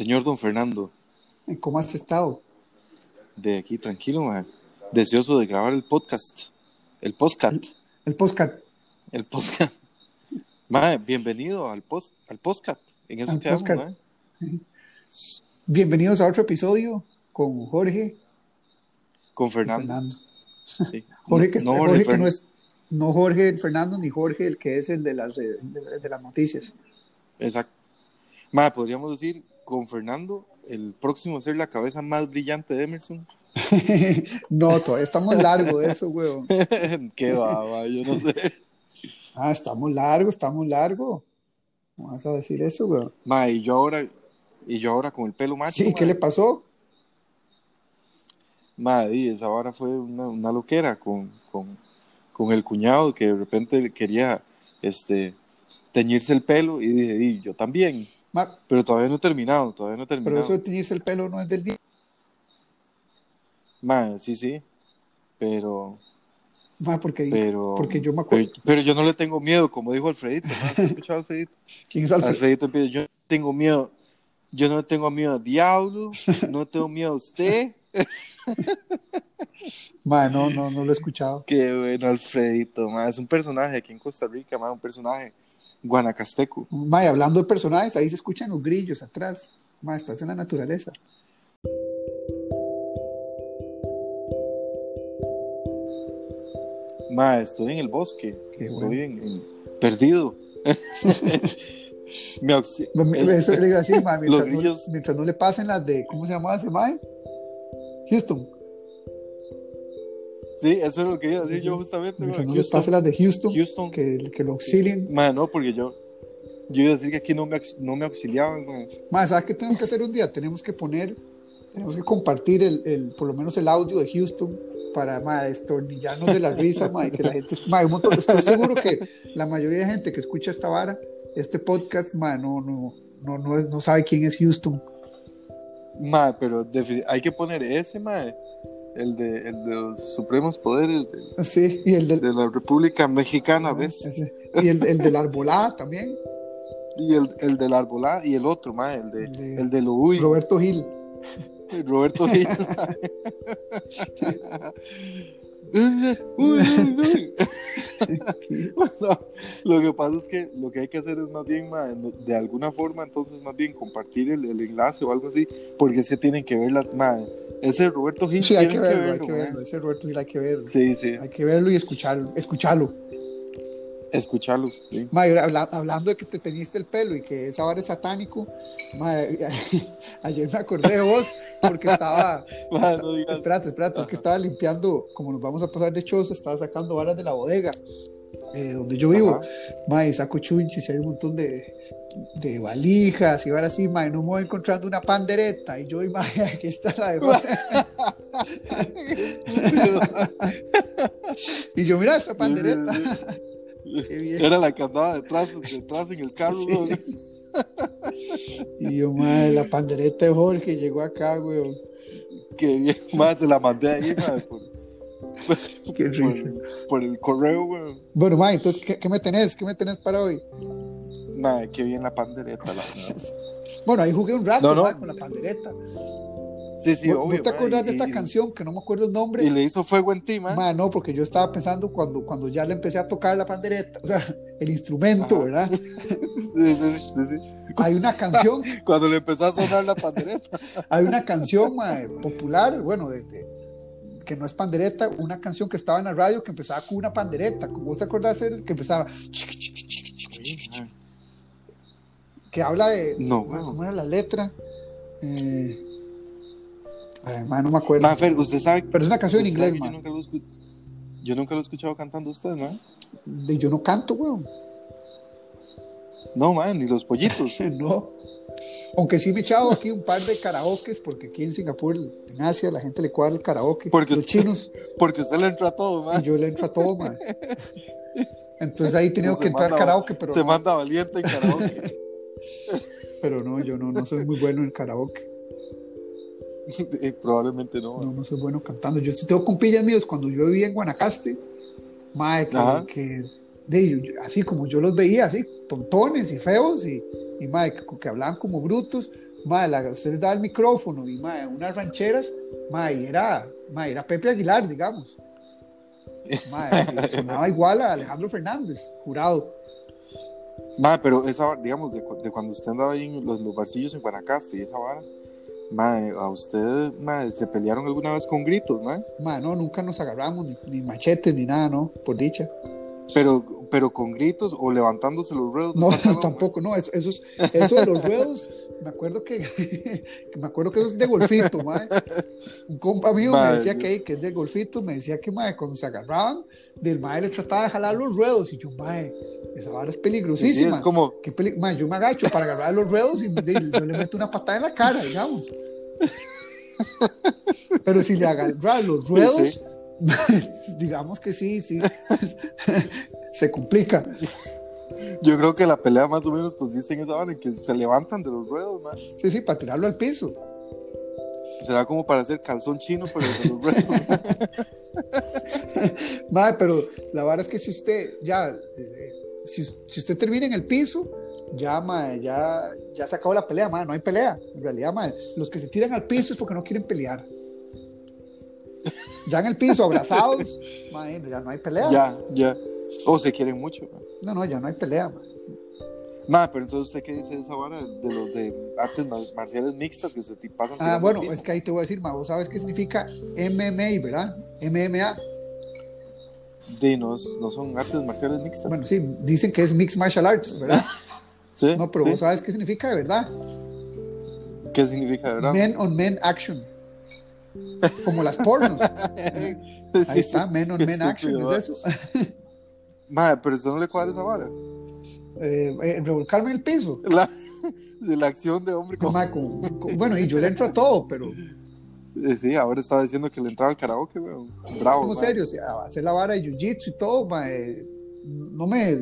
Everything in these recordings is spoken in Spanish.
Señor don Fernando, ¿Cómo has estado? de aquí tranquilo, mae. Deseoso de grabar el podcast. El podcast. El podcast. El podcast. Bienvenido al post, al podcast. En eso Al quedamos. Bienvenidos a otro episodio con Jorge Con Fernando. Fernando. sí. Jorge, que, no, Jorge Jorge que Fern- no es no Jorge el Fernando ni Jorge el que es el de las, de, de- las noticias. Exacto. Mae, podríamos decir, con Fernando, el próximo a ser la cabeza más brillante de Emerson. no, todavía estamos largo de eso, weón. Qué mae, yo no sé. Ah, estamos largo, estamos largo. ¿Cómo vas a decir eso, weón? Mae, y yo ahora, y yo ahora con el pelo macho. Sí, ¿qué mae. le pasó? Madre, y esa vara fue una, una loquera con, con, con el cuñado que de repente quería este, teñirse el pelo y dije, y yo también, Ma, pero todavía no he terminado, todavía no he pero terminado. eso de teñirse el pelo no es del día. Madre, sí, sí, pero, Ma, porque, pero, porque yo me pero, acuerdo. pero yo no le tengo miedo, como dijo Alfredito, ¿no? ¿Has escuchado a Alfredito? ¿Quién es Alfred? Alfredito empieza, yo no tengo miedo, yo no tengo miedo al diablo, no tengo miedo a usted. Ma, no, no, no lo he escuchado. Qué bueno, Alfredito, madre, es un personaje aquí en Costa Rica, madre, un personaje guanacasteco. Ma, y hablando de personajes, ahí se escuchan los grillos atrás. Ma, estás en la naturaleza. Ma, estoy en el bosque, Qué estoy bueno. en- en- perdido. Me Eso le ma, mientras, no, mientras no le pasen las de, ¿cómo se llamaba ese mae? Houston. Sí, eso es lo que iba a decir Sí, yo justamente. Mientras no les Houston, pase las de Houston, Houston. que, que lo auxilien. Ma, no, porque yo, yo iba a decir que aquí no me, no me auxiliaban. ma. Ma, ¿sabes qué tenemos que hacer un día? Tenemos que poner, tenemos que compartir el, el, por lo menos el audio de Houston para ma, destornillarnos de la risa, ma, y que la gente, ma, un montón- estoy seguro que la mayoría de gente que escucha esta vara, este podcast, ma, no, no, no, no, es, no sabe quién es Houston. Ma, pero hay que poner ese, ma, el de, el de los supremos poderes de, Sí, y el del, de la República Mexicana, ¿ves? ese- y el, el de la arbolada también, Y el, el del arbolá y el otro, ma, el de, El de- el de lo uy. Roberto Gil. Roberto Gil. Bueno, lo que pasa es que lo que hay que hacer es más bien, ma, de alguna forma, entonces más bien compartir el, el enlace o algo así, porque es que tienen que ver la, ma, ese Roberto Gil. Sí, hay que tienen verlo, hay que ma. verlo. Ese Roberto Gil hay que verlo. Sí, sí, Hay que verlo y escucharlo. escucharlo. Escucharlo. sí. Habla- hablando de que te teñiste el pelo y que esa vara es satánico, ayer me acordé de vos porque estaba, Ma, no digas- espérate, espérate, es que estaba limpiando, como nos vamos a pasar de choza, estaba sacando varas de la bodega eh, donde yo vivo, Ajá. ma, y saco chunchis y hay un montón de, de valijas y varas así, ma, y no me voy encontrando una pandereta y yo, y, ma, aquí está la de y yo, mira esta pandereta. Era la que andaba detrás, detrás en el carro. ¿no? Y yo, madre, la pandereta de Jorge llegó acá, güey. Que bien, más se la mandé ahí, ma, por, Qué risa. por el correo, weón. Bueno, ma, entonces, ¿qué, qué me tenés? ¿Qué me tenés para hoy? Ma, qué bien la pandereta, la. Bueno, ahí jugué un rato, No, con la pandereta. Sí, sí, ¿Vos, obvio. vos te acordás y- de esta y- canción que no me acuerdo el nombre? Y le hizo fuego en ti, ma. Ma, no, porque yo estaba pensando cuando, cuando ya le empecé a tocar la pandereta, o sea, el instrumento, Ajá. ¿verdad? Sí, sí, sí. Hay una canción, Cuando le empezó a sonar la pandereta. hay una canción popular, bueno, de, de- que no es pandereta, una canción que estaba en la radio que empezaba con una pandereta, como vos te acordás el que empezaba, que habla de, No, weón. ¿cómo era la letra? Eh, ma, no me acuerdo. Ma, Fer, usted sabe. Pero es una canción en inglés, que ma. Yo nunca, lo escu- yo nunca lo he escuchado cantando usted, ¿no? De- yo no canto, weón. No, man, ni los pollitos. no. Aunque sí me he echado aquí un par de karaokes, porque aquí en Singapur, en Asia, la gente le cuadra el karaoke. Porque los usted- chinos, Porque usted le entra a todo, y man. yo le entro a todo, man. Entonces ahí he tenido que entrar manda- karaoke, pero Se no, manda valiente en karaoke. pero no, yo no, no soy muy bueno en karaoke. Eh, Probablemente no. No, no soy bueno cantando. Yo tengo compillas míos cuando yo vivía en Guanacaste, mae, que, que de, así como yo los veía, así, tontones y feos, y, y mae, que, que hablaban como brutos, la, usted les daba el micrófono y mae, unas rancheras, y era, mae, era Pepe Aguilar, digamos. Mae, sonaba igual a Alejandro Fernández, jurado. Mae, pero esa, digamos, de, de cuando usted andaba ahí en los, los barcillos en Guanacaste y esa vara, mae, a usted, mae, se pelearon alguna vez con gritos, mae, Mae, no, nunca nos agarramos, ni, ni machetes, ni nada, ¿no? Por dicha. pero, pero con gritos o levantándose los ruedos. No, tampoco, no, eso, eso, es- eso de los ruedos, me acuerdo que, me acuerdo que eso es de golfito, mae. Un compa mío me decía que, que es de golfito, me decía que mae, cuando se agarraban, del mae le trataba de jalar los ruedos, y yo, mae, esa vara es Sí, sí, peligrosísima. es como, Qué peli- mae, yo me agacho para agarrar los ruedos y yo le meto una patada en la cara, digamos. Pero si le agarras los ruedos, digamos que sí, sí, se complica. Yo creo que la pelea más o menos consiste en esa vara, en que se levantan de los ruedos, mae. Sí, sí, para tirarlo al piso. Será como para hacer calzón chino, pero de los ruedos. Madre, pero la verdad es que si usted ya, eh, si, si usted termina en el piso, ya, madre, ya, ya se acabó la pelea, madre, no hay pelea. En realidad, madre, los que se tiran al piso es porque no quieren pelear. Ya en el piso, abrazados, madre, ya no hay pelea. ya, ya. O se quieren mucho, mae. No, no, ya no hay pelea. Mae, pero entonces, ¿usted qué dice de esa vara de los de artes ma- marciales mixtas que se ti- pasan? Ah, bueno, es que ahí te voy a decir, madre, vos sabes qué significa MMA, ¿verdad? MMA. Sí, no, no son artes marciales mixtas. Bueno, sí, dicen que es Mixed Martial Arts, ¿verdad? ¿Sí? No, pero ¿Sí? vos sabes qué significa de verdad. ¿Qué significa, de verdad? Men on men action. Como las pornos. Sí, Ahí está, men on men action, es eso. Mae, pero eso no le cuadra esa vara. Eh, eh, revolcarme el piso. La, de la acción de hombre con... Ma, con- con- bueno, y yo le entro a todo, pero Eh, Sí, ahora estaba diciendo que le entraba al karaoke, weón. Bravo, serio, hacer la vara de jiu-jitsu y todo, ma, eh, no me,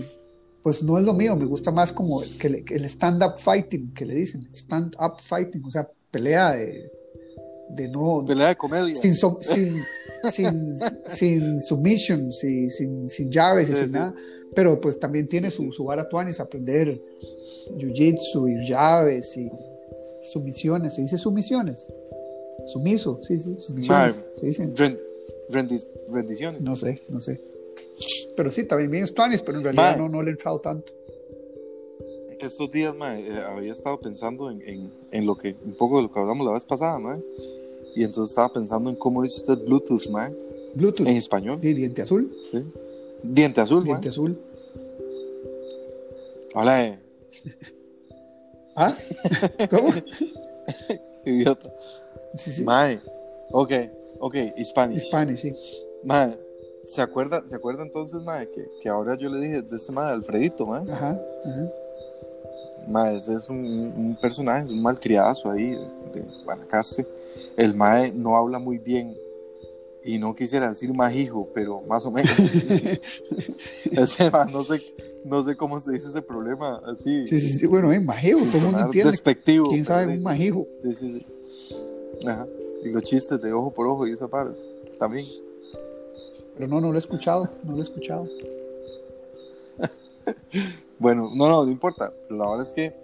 pues no es lo mío, me gusta más como el, que le- el stand-up fighting, que le dicen, stand-up fighting, o sea, pelea de, de no, Pelea de comedia. sin, sin, sin, sin submission, sin, sin, sin llaves y Sí, sin sí. nada. Pero pues también tiene su, su vara tuanis, aprender jiu-jitsu y llaves y sumisiones. ¿Se dice sumisiones? Sumiso, sí, sí, sumisiones. Se dicen. Ren- rendis- rendiciones. No sé, no sé. Pero sí, también bien es tuanis, pero en realidad no, no le he entrado tanto. Estos días, eh, había estado pensando en, en, en lo que, un poco de lo que hablamos la vez pasada, mae. Y entonces estaba pensando en cómo dice usted Bluetooth, mae, Bluetooth, en español. y diente azul, ¿sí? Diente azul, mae. diente azul. Hola, eh, ¿Ah? ¿Cómo? idiota. Sí, sí. Mae, ok, ok, Hispanic. Spanish, sí. Mae, ¿se acuerda, ¿se acuerda entonces, mae, que, que ahora yo le dije de este mae, Alfredito, mae? Ajá, ajá. Mae, ese es un, un personaje, un malcriadazo ahí de Guanacaste. El mae no habla muy bien y no quisiera decir majijo, pero más o menos. ese mae, no sé, no sé cómo se dice ese problema así. Sí, sí, sí. Bueno, es majijo, todo el mundo entiende. Despectivo. ¿Quién sabe un majijo? sí, sí, sí. Ajá. Y los chistes de ojo por ojo y esa parte también. Pero no, no lo he escuchado, no lo he escuchado. Bueno, no, no, no importa. La verdad es que,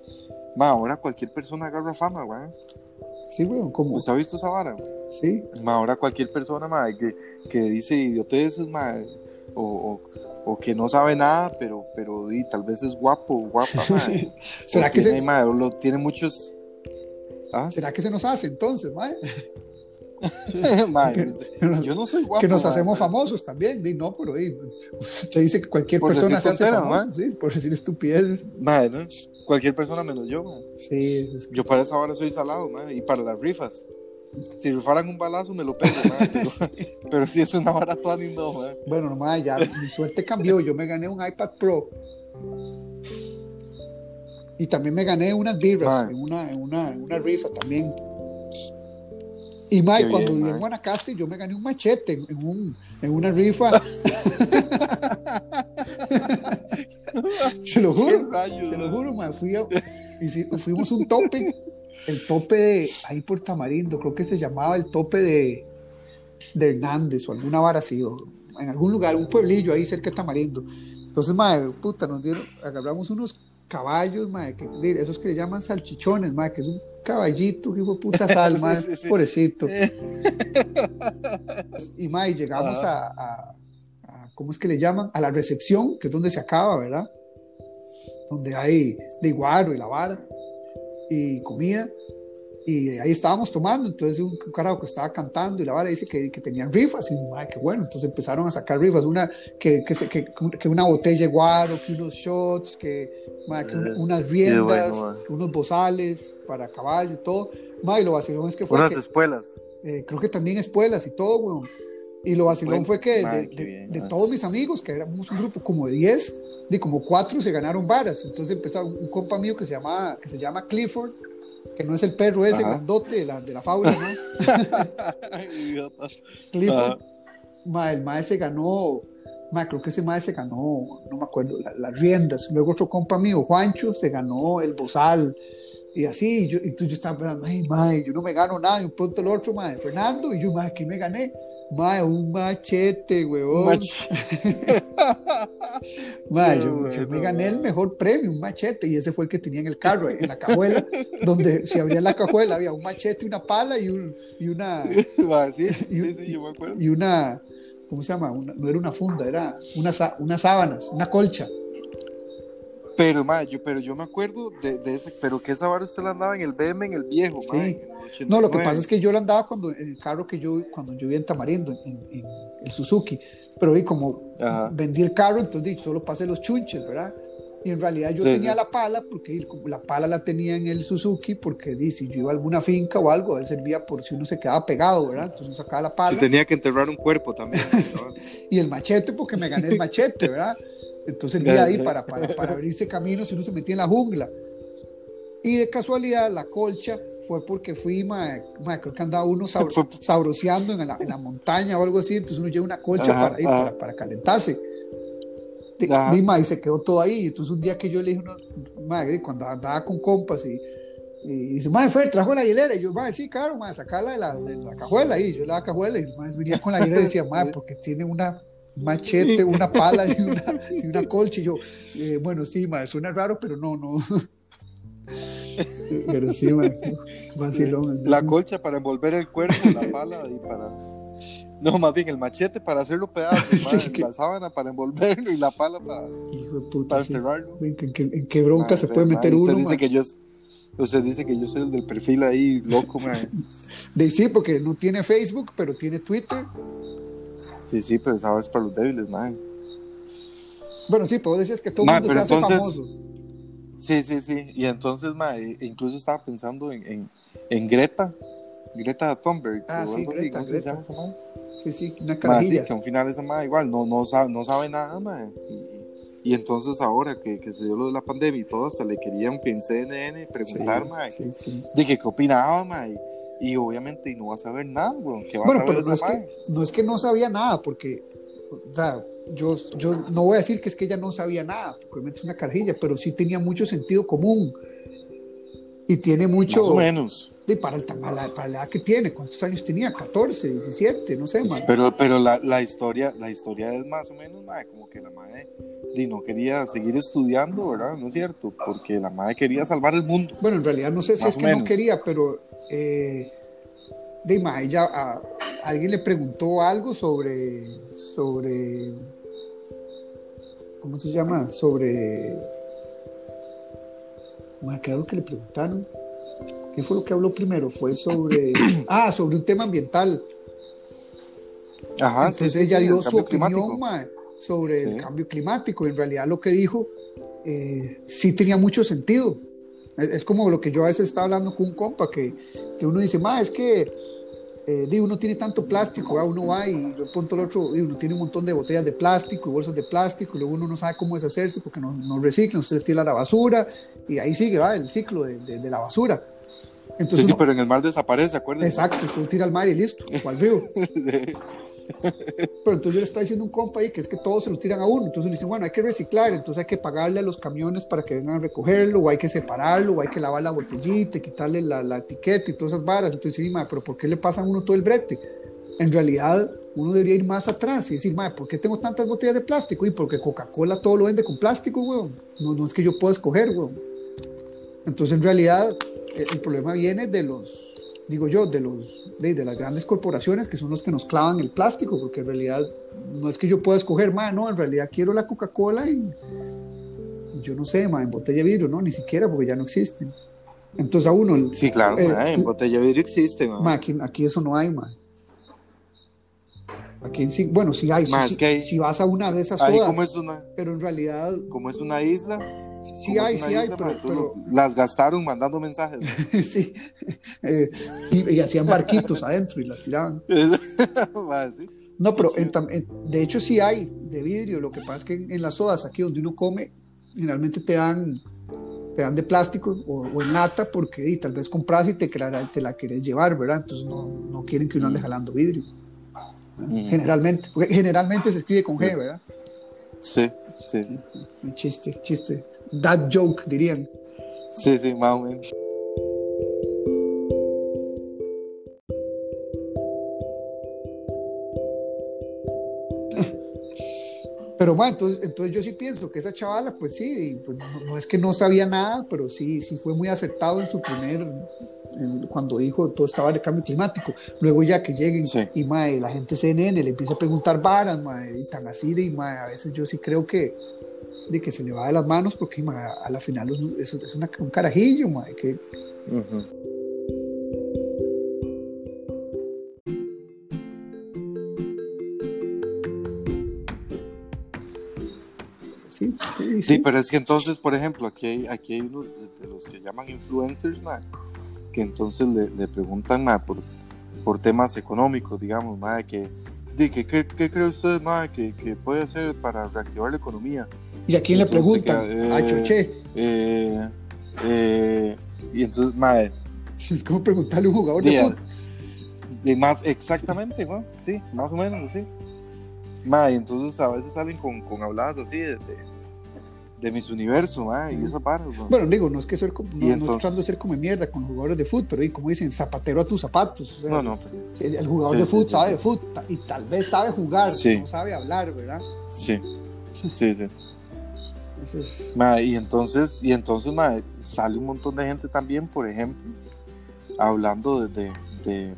ma, ahora cualquier persona agarra fama, güey. Sí, güey, como, ¿Usted ha visto esa vara? sí, Ma, ahora cualquier persona, ma, que, que dice idioteces, ma, o, o, o que no sabe nada, pero, pero y, tal vez es guapo guapa, ma. ¿Será que, tiene, se, ma, lo, tiene muchos... ¿Ah? ¿será que se nos hace entonces? Ma, Que- yo no- yo no soy guapo. que nos hacemos famosos también, di, no, pero di, usted dice que cualquier Por persona se hace sí, por decir estupideces. Ma, ¿no? Cualquier persona menos yo. Sí, es que- Yo para esa hora soy salado, ma, y para las rifas. Si rifaran un balazo me lo pego, ma, pero, pero si es una vara toda no, ma. bueno, nomás ya mi suerte cambió, yo me gané un iPad Pro. Y también me gané unas birras en una, en, una, en una rifa también. Y Qué cuando viví en. Guanacaste, yo me gané un machete en, un, en una rifa. Se lo ¿Qué juro. rayos, Se lo juro, mae. Fui a- fuimos un tope. El tope de ahí por Tamarindo, creo que se llamaba el tope de, de Hernández o alguna vara así, o en algún lugar, un pueblillo ahí cerca de Tamarindo. Entonces, mae, puta, nos dieron, agarramos unos caballos, mae, que, esos que le llaman salchichones, mae, que es un caballito, hijo de puta sal, mae, pobrecito. y mae, llegamos a, a, ¿cómo es que le llaman? A la recepción, que es donde se acaba, ¿verdad? Donde hay de guaro y la vara y comida y ahí estábamos tomando, entonces un, carajo que estaba cantando y la vara dice que, que tenían rifas y madre, qué bueno, entonces empezaron a sacar rifas, una que, que, que, que una botella de guaro, que unos shots, que, madre, que eh, unas riendas, que unos bozales para caballo y todo, madre, y lo vacilón es que fue... Unas espuelas. Eh, creo que también espuelas y todo, bueno. Y lo vacilón fue que de, de, todos mis amigos, que éramos un grupo como de 10, de como 4 se ganaron varas. Entonces empezaron un compa mío que se llama, que se llama Clifford, que no es el perro ese grandote de la, de la fábula, ¿no? Clifford, ma, el mae se ganó, ma, creo que ese mae se ganó, no me acuerdo, las riendas. Luego otro compa mío, Juancho, se ganó el bozal. Y así, y yo, y tú, yo estaba pensando, ay, mae, yo no me gano nada. Y un pronto el otro, mae, Fernando, y yo, mae, aquí me gané. Mae, un machete, huevón. Mae, yo, me gané el mejor premio, un machete, y ese fue el que tenía en el carro, en la cajuela, donde si abría la cajuela había un machete, una pala y, un, y una. sí, sí, sí, yo me acuerdo. Y una. ¿Cómo se llama? no era una funda, era una, unas sábanas, una colcha. Pero, mae, yo, pero yo me acuerdo de, de, ese, pero que esa vara usted la andaba en el BM, en el viejo, sí. No, lo que pasa es que yo lo andaba cuando el carro que yo cuando yo vivía en Tamarindo, en, el Suzuki, pero y como vendí el carro, entonces solo pasé los chunches, ¿verdad? Y en realidad yo tenía la pala, porque la pala la tenía en el Suzuki, porque si yo iba a alguna finca o algo, él servía por si uno se quedaba pegado, ¿verdad? Entonces uno sacaba la pala. Si tenía que enterrar un cuerpo también. y el machete, porque me gané el machete, ¿verdad? Entonces servía ahí para, para, para abrirse camino si uno se metía en la jungla. Y de casualidad, la colcha fue porque fui, creo que andaba uno sabroseando en la, en la, montaña o algo así, entonces uno lleva una colcha para, ir, para, para, calentarse. Y, se quedó todo ahí. Entonces un día que yo le dije, madre, cuando andaba con compas y, y dice, madre, Fer, trajo la hielera. Y yo, madre, sí, claro, madre, sacarla de la, de la cajuela. Y yo la cajuela y madre, venía con la hielera y decía, madre, porque tiene una machete, una pala y una, y una colcha. Y yo, eh, bueno, sí, madre, suena raro, pero no, no. Pero sí, La colcha para envolver el cuerpo, la pala y para. No, más bien el machete para hacerlo pedazos, la sábana para envolverlo y la pala para, Hijo de puta, enterrarlo. ¿En, qué, bronca se puede meter uno? Dice que yo, usted dice que yo soy el del perfil ahí, loco, De, sí, porque no tiene Facebook, pero tiene Twitter. Sí, sí, pero esa es para los débiles, man. Bueno, sí, pero decías que todo el mundo se hace famoso. Sí, sí, sí. Y entonces, ma, e, incluso estaba pensando en, en, en Greta, Greta Thunberg. Ah, sí, Greta, Greta. Se llama Sí, sí, una carajilla. sí, que al final esa madre igual no, no, sabe, no sabe nada, ma. Y, y, entonces ahora que, que, se dio lo de la pandemia y todo, hasta le querían en CNN preguntar, sí, sí, de qué opinaba, ma. Y, y, obviamente no va a saber nada, bro. ¿Qué va bueno, a saber pero no es, que, no es que no sabía nada, porque, o sea, yo, yo no voy a decir que es que ella no sabía nada, porque es una carjilla, pero sí tenía mucho sentido común. Y tiene mucho. Más o menos. De, para, el, para, la, para la edad que tiene, ¿cuántos años tenía? 14, 17, no sé, más. Pero, pero la, la, historia, la historia es más o menos, madre, como que la madre no quería seguir estudiando, ¿verdad? ¿No es cierto? Porque la madre quería salvar el mundo. Bueno, en realidad no sé si es que no quería, pero. Eh, de ella a, alguien le preguntó algo sobre sobre ¿cómo se llama? Sobre bueno, claro que le preguntaron. ¿qué fue lo que habló primero? fue sobre ah, sobre un tema ambiental Ajá, entonces ella dio su opinión sobre el cambio climático. En realidad lo que dijo eh, sí tenía mucho sentido es, como lo que yo a veces estaba hablando con un compa, que, que uno dice, ma, es que eh, uno tiene tanto plástico, uno va y de punto el otro, uno tiene un montón de botellas de plástico y bolsas de plástico, y luego uno no sabe cómo deshacerse porque no, no reciclan, usted tira la basura y ahí sigue va el ciclo de, de, la basura. Entonces, sí, sí, pero en el mar desaparece, acuérdense. Exacto, usted tira al mar y listo, o al río. Pero entonces yo le está diciendo un compa ahí que es que todos se lo tiran a uno. Entonces le dicen, bueno, hay que reciclar, entonces hay que pagarle a los camiones para que vengan a recogerlo, o hay que separarlo, o hay que lavar la botellita, quitarle la, la etiqueta y todas esas varas. Entonces, sí, pero ¿por qué le pasan a uno todo el brete? En realidad, uno debería ir más atrás y decir, madre, ¿por qué tengo tantas botellas de plástico? Y porque Coca-Cola todo lo vende con plástico, weón. No, no es que yo pueda escoger, weón. Entonces, en realidad, el, el problema viene de los, digo yo, de, los, de, de, las grandes corporaciones que son los que nos clavan el plástico, porque en realidad no es que yo pueda escoger, madre, no, en realidad quiero la Coca-Cola y yo no sé, madre, en botella de vidrio, no, ni siquiera, porque ya no existen. Entonces a uno... Sí, claro, eh, en botella de vidrio existe, madre. Aquí, aquí eso no hay, madre. Aquí sí, bueno, sí hay. Si, que hay, si vas a una de esas sodas, como es una, pero en realidad como es una isla, sí hay, sí hay, pero, las gastaron mandando mensajes. ¿no? sí, Eh, y, y hacían barquitos adentro y las tiraban. Sí. No, pero en de hecho sí hay de vidrio. Lo que pasa es que en, en las sodas, aquí donde uno come, generalmente te dan, te dan de plástico o, o en lata porque y, tal vez compras y te, la- te la quieres llevar, ¿verdad? Entonces no, no quieren que uno ande jalando vidrio. Mm. Generalmente, porque generalmente se escribe con G, ¿verdad? Sí, sí, Un chiste, chiste. That joke, dirían. sí, sí, más o menos. Pero bueno, entonces, entonces yo sí pienso que esa chavala, pues sí, pues, no, no es que no sabía nada, pero sí, sí fue muy acertado en su primer, cuando dijo todo estaba de cambio climático. Luego ya que lleguen Sí. y mae, la gente CNN le empieza a preguntar varas, mae, y tan así, de, y, mae, a veces yo sí creo que, de que se le va de las manos porque mae, a la final es, es- una- un carajillo, mae, que Ujú. sí, sí, Sí, sí. pero es que entonces, por ejemplo, aquí hay, aquí hay unos de, de los que llaman influencers, ma, que entonces le, le preguntan ma, por, por temas económicos, digamos, ma, que, di, que, ¿qué, qué cree usted ma, que, que puede hacer para reactivar la economía? ¿Y a quién le preguntan? que, eh, a Choché. Eh, eh, y entonces, ma, Es como preguntarle a un jugador de fútbol. más exactamente, sí, más o menos así. Ma, y entonces a veces salen con, con habladas así de, de, de mis universos, ma, y esas barras, ma. Bueno, digo, no es que ser como, no, entonces- tratando de ser como mierda con los jugadores de fútbol, pero y como dicen, zapatero a tus zapatos. o sea, No, no, pero- El, el jugador Sí, de fútbol sí, sabe de fútbol y tal vez sabe jugar, Sí. no sabe hablar, ¿verdad? sí, sí, sí. Ma, y entonces, y entonces ma, sale un montón de gente también, por ejemplo, hablando de, de, de-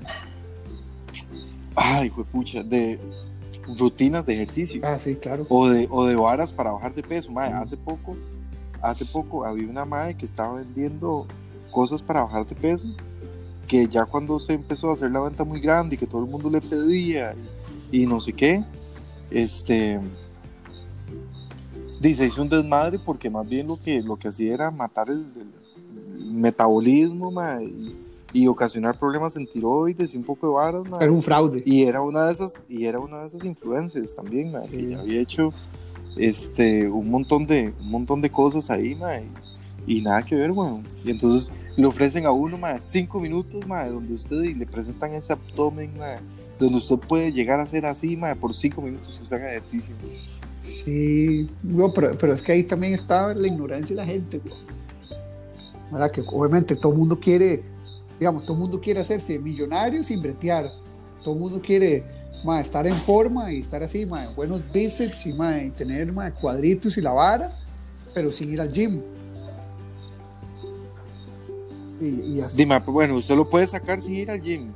ay, pucha, de rutinas de ejercicio ah, sí, claro. o de, o de varas para bajar de peso. Hace poco, hace poco había una madre que estaba vendiendo cosas para bajar de peso, que ya cuando se empezó a hacer la venta muy grande y que todo el mundo le pedía y, y no sé qué, este dice hizo un desmadre porque más bien lo que lo que hacía era matar el, metabolismo y, y ocasionar problemas en tiroides y un poco de varas. Era un fraude. y era una de esas y era una de esas influencers también ma, Sí. que ya había hecho este un montón de un montón de cosas ahí ma, y, nada que ver weón. y entonces le ofrecen a uno ma, cinco minutos ma, donde usted y le presentan ese abdomen donde usted puede llegar a hacer así ma, por cinco minutos que usted haga ejercicio Sí, no, pero, pero es que ahí también está la ignorancia de la gente. ¿verdad? Que obviamente todo el mundo quiere, digamos, todo el mundo quiere hacerse millonario sin bretear. Todo el mundo quiere ma, estar en forma y estar así, ma, buenos bíceps y, ma, y tener cuadritos y la vara, pero sin ir al gym. Y, así. Dime, pues, bueno, usted lo puede sacar sin ir al gym,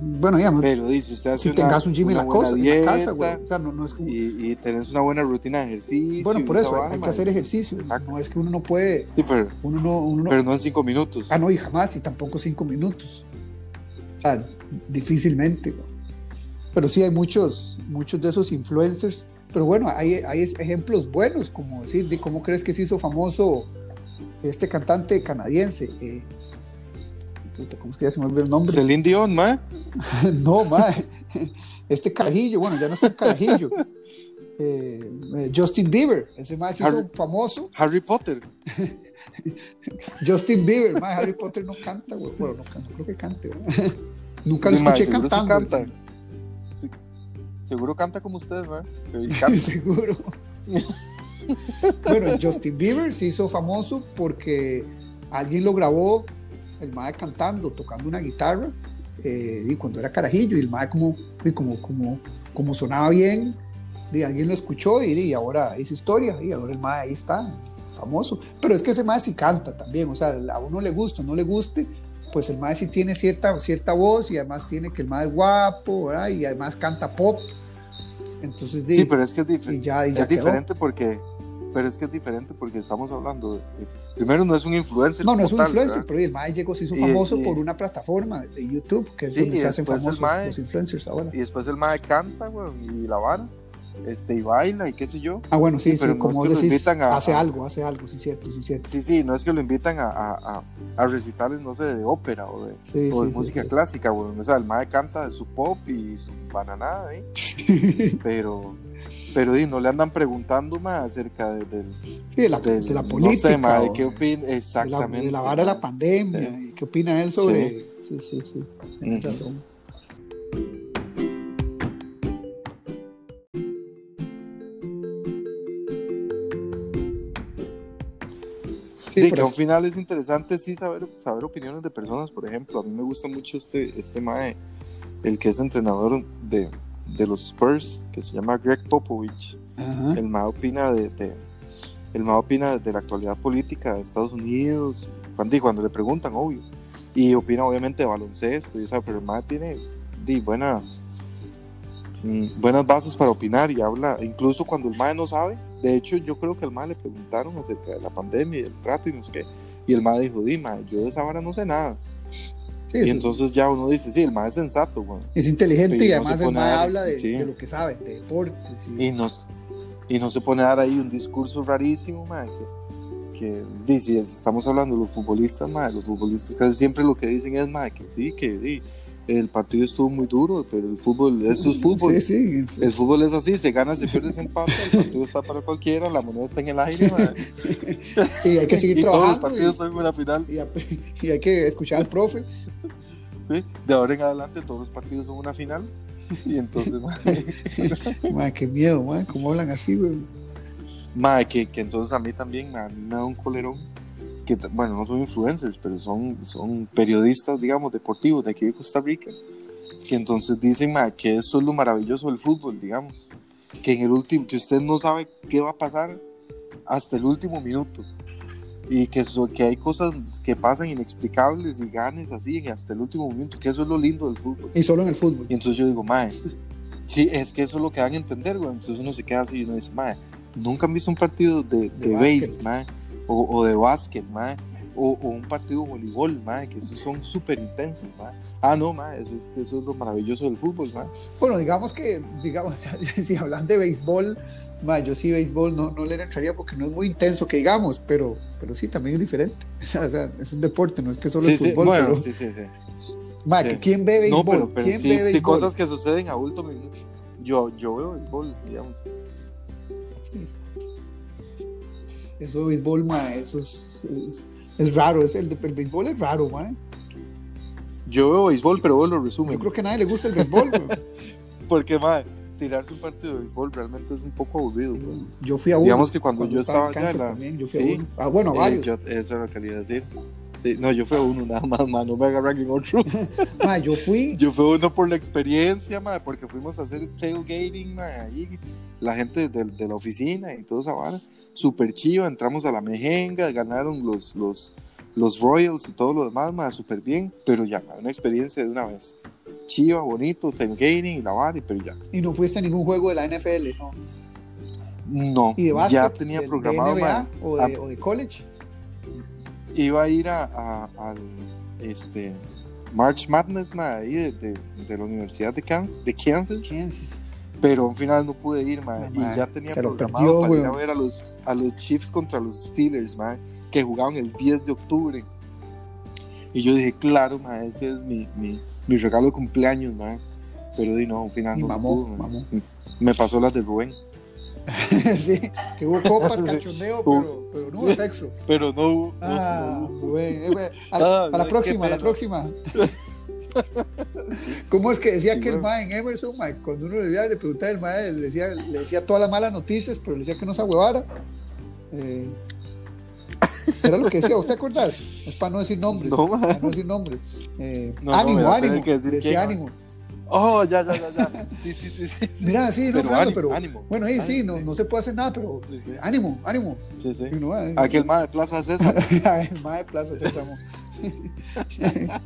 Bueno, digamos, pero dice, usted hace si una- tengas un gym en la, cosa, en la casa, dieta güey. O sea, no, no es como- y, y tenés una buena rutina de ejercicio. Bueno, por eso hay, hay que hacer ejercicio. Exacto. No es que uno no puede, Sí, pero, uno no, uno no, pero no en cinco minutos. Ah, no, y jamás, y tampoco cinco minutos. O sea, difícilmente. ¿no? Pero sí hay muchos, muchos de esos influencers. Pero bueno, hay, hay ejemplos buenos, como decir, de cómo crees que se hizo famoso este cantante canadiense. Eh, puta, ¿Cómo es que ya se me olvidó el nombre? Celine Dion, ma. no, mae. Este carajillo, bueno, ya no está el carajillo. Eh, eh, Justin Bieber, ese más hizo Harry- famoso. Harry Potter. Justin Bieber, mae, Harry Potter no canta, güey. Bueno, no, canta, no creo que cante, güey. Nunca lo ma, escuché seguro sí cantando. canta. Sí. Seguro canta como usted, ma. Canta. Seguro. bueno, Justin Bieber se hizo famoso porque alguien lo grabó, el mae cantando, tocando una guitarra, eh, y cuando era carajillo, y el mae como y como, como, como sonaba bien, y alguien lo escuchó y, y ahora es historia, y ahora el mae ahí está, famoso. Pero es que ese mae sí canta también, o sea, a uno le gusta, no le guste, pues el mae sí tiene cierta, cierta voz y además tiene que el mae es guapo, ¿verdad? y además canta pop. Entonces, sí, pero es que es, es diferente porque pero es que es diferente porque estamos hablando de, primero no es un influencer no no es un influencer pero el mae llegó se hizo famoso por una plataforma de YouTube que es donde se hacen famosos los influencers ahora y después el mae canta bueno, y la vara este, y baila y qué sé yo. Ah, bueno, sí, pero como es decís, hace algo, hace algo, sí, cierto, sí, cierto. Sí, sí, no es que lo invitan a, a, a recitales, no sé, de ópera o de, o de música clásica, bueno, o sea, el mae canta de su pop y su bananada, ¿eh? pero, pero no le andan preguntando más acerca de, sí, de, la, de la política. No sé, de qué opina, exactamente. De la, vara de la pandemia, y qué opina él sobre... Sí, sí, sí, sí. razón. Sí, que al final es interesante sí saber, saber opiniones de personas, por ejemplo, a mí me gusta mucho este, este mae, el que es entrenador de, de los Spurs, que se llama Greg Popovich. El mae opina de, el mae opina de la actualidad política de Estados Unidos, cuando, cuando le preguntan, obvio, y opina obviamente de baloncesto, y, pero el mae tiene di, buena, mm, buenas bases para opinar y habla, incluso cuando el mae no sabe, de hecho, yo creo que al MAE le preguntaron acerca de la pandemia y el trato y no sé qué. Y el MAE dijo, Dima, yo de esa vara no sé nada. Y entonces ya uno dice, sí, el MAE es sensato. Es inteligente y además el MAE habla de, lo que sabe, de deportes. Y, no, y no se pone a dar ahí un discurso rarísimo, MAE, que, que dice, estamos hablando de los futbolistas, MAE, los futbolistas casi siempre lo que dicen es, MAE, que sí, que sí el partido estuvo muy duro, pero el fútbol, eso es fútbol. Sí, sí. El fútbol es así, se gana, se pierde, se empata, el partido está para cualquiera, la moneda está en el aire. y hay que seguir y trabajando. Todos los partidos son una final. Y, hay que escuchar al profe. Sí, de ahora en adelante todos los partidos son una final. Y entonces, madre. qué miedo, madre, ¿cómo hablan así, güey? Madre, que, que entonces a mí también me da un colerón que bueno, no son influencers, pero son, son periodistas, digamos, deportivos de aquí de Costa Rica, que entonces dicen que eso es lo maravilloso del fútbol, digamos, que en el último, que usted no sabe qué va a pasar hasta el último minuto y que, eso, que hay cosas que pasan inexplicables y ganes así hasta el último minuto, que eso es lo lindo del fútbol. Y solo en el fútbol. Y entonces yo digo, mae, sí, es que eso es lo que dan a entender, güey. Entonces uno se queda así y uno dice, mae, nunca han visto un partido de, de, de base, mae o, o de básquet, mae, o, o, un partido de voleibol, mae, que esos son súper intensos, mae. Ah, no, mae, eso es, eso es lo maravilloso del fútbol, mae. Bueno, digamos que, digamos, si hablan de béisbol, mae, yo sí béisbol no, no le entraría porque no es muy intenso que digamos, pero, pero sí, también es diferente. o sea, es un deporte, no es que solo sí, el fútbol. Sí, bueno, sí, sí, sí. Mae, sí. ¿quién ve béisbol? No, pero, pero ¿Quién sí, ve béisbol? sí, cosas que suceden a último minuto. Yo, yo veo béisbol, digamos. Eso de béisbol, mae, eso es, es, es raro, es el, el, béisbol es raro, mae. Yo veo béisbol, pero vos lo resumen. Yo creo que a nadie le gusta el béisbol, Porque, mae, tirarse un partido de béisbol realmente es un poco aburrido. Sí, yo fui a uno. Digamos que cuando, cuando yo estaba, estaba allá. La... también, yo fui ¿Sí? a uno. Ah, bueno, a varios. Eh, yo, eso es lo que quería decir. Sí, no, yo fui a uno nada más, man, no me agarran en otro. ma, yo fui. Yo fui uno por la experiencia, ma, porque fuimos a hacer tailgating, ma, ahí, la gente de, de la oficina y toda esa vara. Super chiva, entramos a la mejenga, ganaron los, los, los Royals y todo lo demás, ma, súper bien, pero ya, una experiencia de una vez. Chiva, bonito, tailgating y la vara, pero ya. ¿Y no fuiste a ningún juego de la NFL? No. No, ¿Y de básquet, ya tenía de, programado. de NBA, o, de, a, o de college? Iba a ir a, a, al este, March Madness ma, ahí de, la Universidad de Kansas, de Kansas, Kansas. Pero al final no pude ir ma, y ya tenía programado perdió, para ir a ver a los, a los Chiefs contra los Steelers ma, que jugaban el 10 de octubre y yo dije claro ma, ese es mi, mi, mi regalo de cumpleaños ma. pero di no al final no mamó, se pudo, me pasó las de Rubén sí, que hubo copas, cachondeo, pero, pero no hubo sexo. Pero no hubo. Ah, no, no hubo. Bueno, a, ah, a, la próxima, a la próxima. ¿Cómo es que decía sí, que el mae en Emerson, mae, cuando uno le, decía, le preguntaba al mae, le decía, le decía todas las malas noticias, pero le decía que no se ahuevara? Eh, era lo que decía, ¿usted acordás? Es para no decir nombres. No, para no decir nombres. Eh, ánimo, ánimo. Que decir decía ánimo. Oh, ya, ya, ya, ya. Sí, sí, sí, sí. Mira, sí, no, Pero Fernando, ánimo, pero ánimo, bueno, sí, sí, ánimo, no, no se puede hacer nada, pero ánimo, ánimo. Sí, sí. Va, eh. Aquel más de Plaza César. el mae de Plaza Sésamo.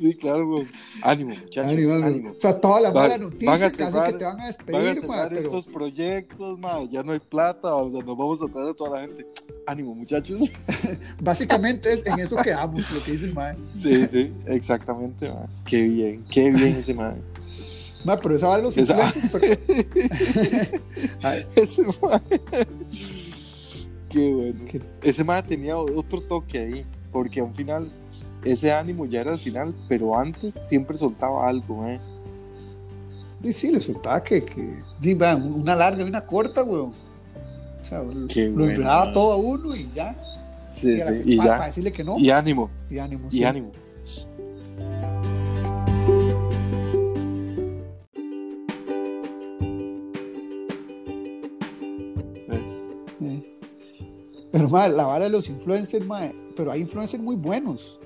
Sí, claro, güey. Ánimo, muchachos. Ánimo, Ánimo. O sea, toda la Va- mala van noticia cerrar- que te van a Van a despedir, cerrar pero estos proyectos, ma. Ya no hay plata. O sea, nos vamos a traer a toda la gente. Ánimo, muchachos. básicamente es en eso quedamos, lo que dice el mae. Sí, sí, exactamente, ma. Qué bien, qué bien ese man. Mae, pero esa va de los Esa- Ay, Ese man. Qué bueno. Qué- Ese man tenía otro toque ahí. Porque al final, ese ánimo ya era al final. Pero antes siempre soltaba algo, eh. Sí, sí, le soltaba que, que una larga y una corta, weón. O sea, lo- Qué lo bueno, enredaba todo a uno y ya. Sí, y, sí, y pa- ya. para decirle que no. Y ánimo, Y ánimo. y sí. ánimo. Mae, la vara de los influencers, mae, pero hay influencers muy buenos.